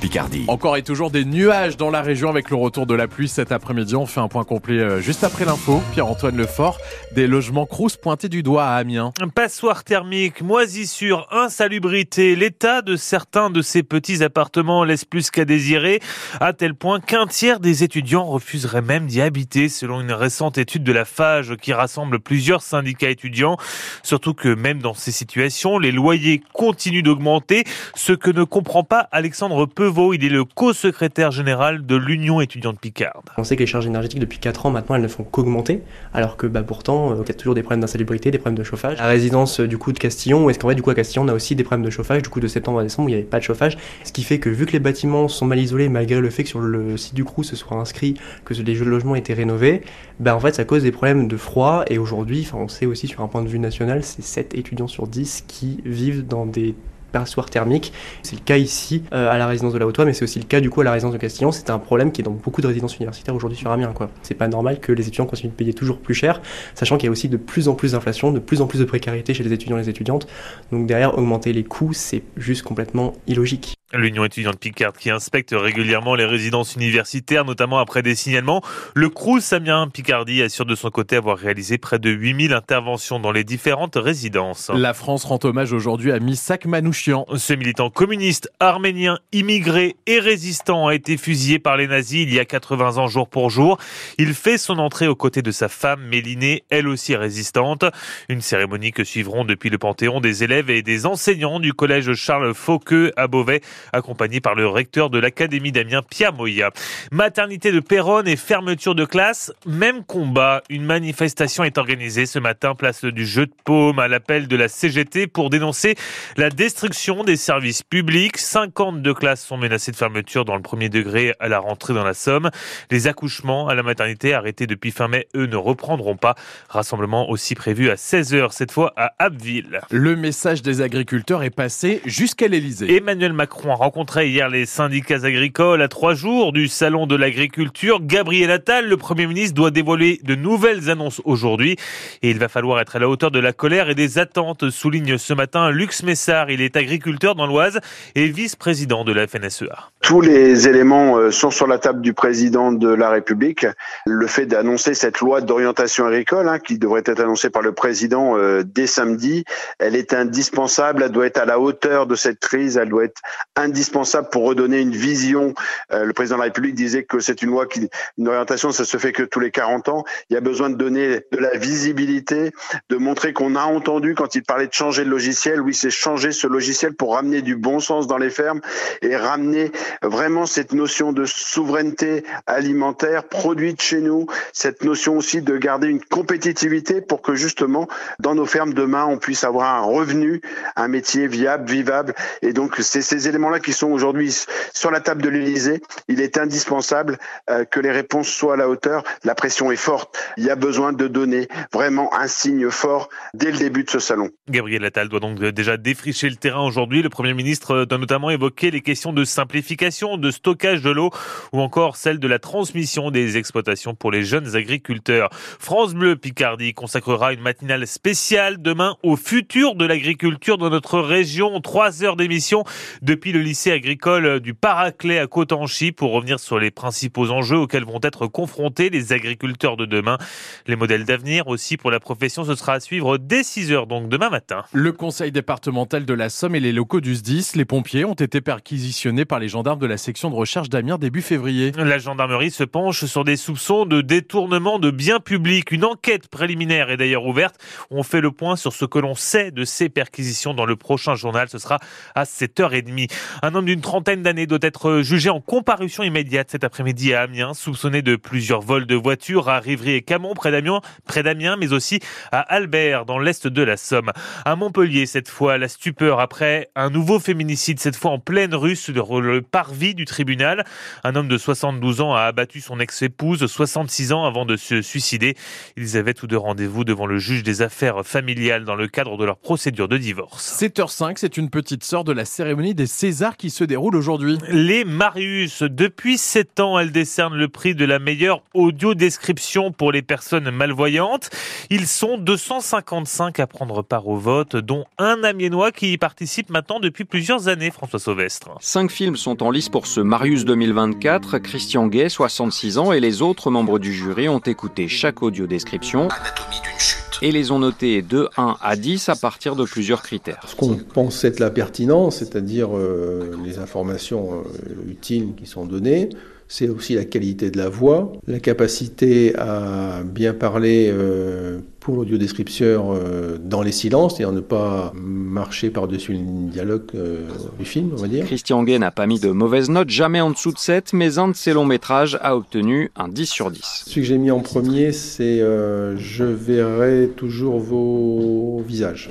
Picardie. Encore et toujours des nuages dans la région avec le retour de la pluie cet après-midi. On fait un point complet euh, juste après l'info. Pierre-Antoine Lefort, des logements Crous pointés du doigt à Amiens. Passoire thermique, moisissure, insalubrité. L'état de certains de ces petits appartements laisse plus qu'à désirer, à tel point qu'un tiers des étudiants refuseraient même d'y habiter, selon une récente étude de la FAGE qui rassemble plusieurs syndicats étudiants. Surtout que même dans ces situations, les loyers continuent d'augmenter, ce que ne comprend pas Alexandre Il est le co-secrétaire général de l'Union étudiante Picarde. On sait que les charges énergétiques depuis 4 ans maintenant elles ne font qu'augmenter, alors que bah, pourtant euh, il y a toujours des problèmes d'insalubrité, des problèmes de chauffage. La résidence euh, du coup de Castillon, est-ce qu'en vrai du coup à Castillon on a aussi des problèmes de chauffage, du coup de septembre à décembre il n'y avait pas de chauffage, ce qui fait que vu que les bâtiments sont mal isolés malgré le fait que sur le site du CRU ce soit inscrit que les logements étaient rénovés, bah en fait ça cause des problèmes de froid et aujourd'hui, on sait aussi sur un point de vue national, c'est 7 étudiants sur 10 qui vivent dans des thermiques. C'est le cas ici euh, à la résidence de la Haute-Oie, mais c'est aussi le cas du coup à la résidence de Castillon. C'est un problème qui est dans beaucoup de résidences universitaires aujourd'hui sur Amiens. C'est pas normal que les étudiants continuent de payer toujours plus cher, sachant qu'il y a aussi de plus en plus d'inflation, de plus en plus de précarité chez les étudiants et les étudiantes. Donc derrière, augmenter les coûts, c'est juste complètement illogique. L'Union étudiante Picard qui inspecte régulièrement les résidences universitaires, notamment après des signalements. Le CRUS Samien Picardie assure de son côté avoir réalisé près de 8000 interventions dans les différentes résidences. La France rend hommage aujourd'hui à Misak Manouchian. Ce militant communiste, arménien, immigré et résistant a été fusillé par les nazis il y a 80 ans jour pour jour. Il fait son entrée aux côtés de sa femme Mélinée, elle aussi résistante. Une cérémonie que suivront depuis le Panthéon des élèves et des enseignants du collège Charles Fauqueux à Beauvais accompagné par le recteur de l'Académie d'Amiens, Pierre Moya. Maternité de Péronne et fermeture de classe, même combat. Une manifestation est organisée ce matin, place du Jeu de Paume, à l'appel de la CGT pour dénoncer la destruction des services publics. 52 classes sont menacées de fermeture dans le premier degré à la rentrée dans la Somme. Les accouchements à la maternité arrêtés depuis fin mai, eux, ne reprendront pas. Rassemblement aussi prévu à 16h, cette fois à Abbeville. Le message des agriculteurs est passé jusqu'à l'Elysée. Emmanuel Macron a rencontré hier les syndicats agricoles à trois jours du salon de l'agriculture. Gabriel Attal, le Premier ministre, doit dévoiler de nouvelles annonces aujourd'hui et il va falloir être à la hauteur de la colère et des attentes, souligne ce matin Lux Messard. Il est agriculteur dans l'Oise et vice-président de la FNSEA. Tous les éléments euh, sont sur la table du président de la République. Le fait d'annoncer cette loi d'orientation agricole, hein, qui devrait être annoncée par le président euh, dès samedi, elle est indispensable, elle doit être à la hauteur de cette crise, elle doit être indispensable pour redonner une vision. Euh, le président de la République disait que c'est une loi qui, une orientation, ça se fait que tous les 40 ans. Il y a besoin de donner de la visibilité, de montrer qu'on a entendu quand il parlait de changer le logiciel. Oui, c'est changer ce logiciel pour ramener du bon sens dans les fermes et ramener vraiment cette notion de souveraineté alimentaire produite chez nous, cette notion aussi de garder une compétitivité pour que justement dans nos fermes demain on puisse avoir un revenu, un métier viable, vivable. Et donc c'est ces éléments là qui sont aujourd'hui sur la table de l'Élysée, il est indispensable euh, que les réponses soient à la hauteur. La pression est forte. Il y a besoin de donner vraiment un signe fort dès le début de ce salon. Gabriel Attal doit donc déjà défricher le terrain aujourd'hui. Le Premier ministre doit notamment évoquer les questions de simplification, de stockage de l'eau ou encore celle de la transmission des exploitations pour les jeunes agriculteurs. France Bleu Picardie consacrera une matinale spéciale demain au futur de l'agriculture dans notre région. Trois heures d'émission depuis le lycée agricole du Paraclet à Cotanchy pour revenir sur les principaux enjeux auxquels vont être confrontés les agriculteurs de demain. Les modèles d'avenir aussi pour la profession, ce sera à suivre dès 6 heures, donc demain matin. Le conseil départemental de la Somme et les locaux du SDIS, les pompiers, ont été perquisitionnés par les gendarmes de la section de recherche d'Amiens début février. La gendarmerie se penche sur des soupçons de détournement de biens publics. Une enquête préliminaire est d'ailleurs ouverte. On fait le point sur ce que l'on sait de ces perquisitions dans le prochain journal. Ce sera à 7h30. Un homme d'une trentaine d'années doit être jugé en comparution immédiate cet après-midi à Amiens, soupçonné de plusieurs vols de voitures à Rivry et Camon, près d'Amiens, près d'Amiens, mais aussi à Albert, dans l'est de la Somme. À Montpellier, cette fois, la stupeur après un nouveau féminicide, cette fois en pleine rue sur le parvis du tribunal. Un homme de 72 ans a abattu son ex-épouse, 66 ans avant de se suicider. Ils avaient tous deux rendez-vous devant le juge des affaires familiales dans le cadre de leur procédure de divorce. 7h05, c'est une petite sœur de la cérémonie des César qui se déroule aujourd'hui. Les Marius, depuis 7 ans, elles décernent le prix de la meilleure audio-description pour les personnes malvoyantes. Ils sont 255 à prendre part au vote, dont un Amiénois qui y participe maintenant depuis plusieurs années, François Sauvestre. Cinq films sont en lice pour ce Marius 2024. Christian Gay, 66 ans, et les autres membres du jury ont écouté chaque audio-description et les ont notés de 1 à 10 à partir de plusieurs critères. Ce qu'on pense être la pertinence, c'est-à-dire euh, les informations euh, utiles qui sont données, c'est aussi la qualité de la voix, la capacité à bien parler euh, pour l'audiodescripteur euh, dans les silences, c'est-à-dire ne pas marcher par-dessus le dialogue euh, du film, on va dire. Christian Gay n'a pas mis de mauvaises notes, jamais en dessous de 7, mais un de ses longs métrages a obtenu un 10 sur 10. Ce que j'ai mis en premier, c'est Je verrai toujours vos visages.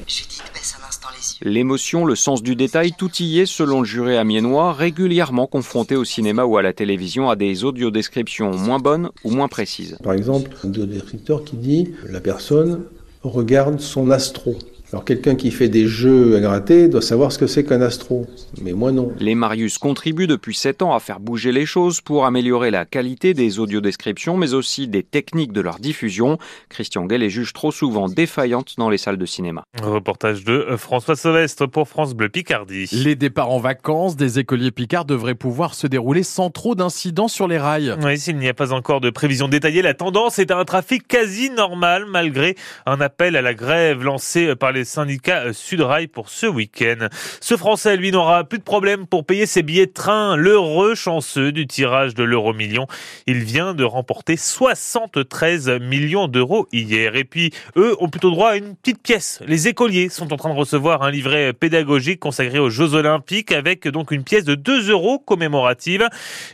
L'émotion, le sens du détail, tout y est, selon le jury amiénois, régulièrement confronté au cinéma ou à la télévision à des audiodescriptions moins bonnes ou moins précises. Par exemple, un audiodescripteur qui dit la personne regarde son astro. Alors quelqu'un qui fait des jeux à gratter doit savoir ce que c'est qu'un astro, mais moi non. Les Marius contribuent depuis 7 ans à faire bouger les choses pour améliorer la qualité des audiodescriptions, mais aussi des techniques de leur diffusion. Christian Gay les juge trop souvent défaillantes dans les salles de cinéma. Reportage de François Sauvestre pour France Bleu Picardie. Les départs en vacances des écoliers picards devraient pouvoir se dérouler sans trop d'incidents sur les rails. Oui, s'il n'y a pas encore de prévision détaillée, la tendance est à un trafic quasi normal malgré un appel à la grève lancé par les syndicats euh, Sudrail pour ce week-end. Ce Français, lui, n'aura plus de problème pour payer ses billets de train. L'heureux chanceux du tirage de l'euro million. Il vient de remporter 73 millions d'euros hier. Et puis, eux ont plutôt droit à une petite pièce. Les écoliers sont en train de recevoir un livret pédagogique consacré aux Jeux Olympiques avec donc une pièce de 2 euros commémorative.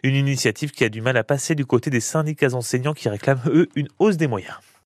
Une initiative qui a du mal à passer du côté des syndicats enseignants qui réclament, eux, une hausse des moyens.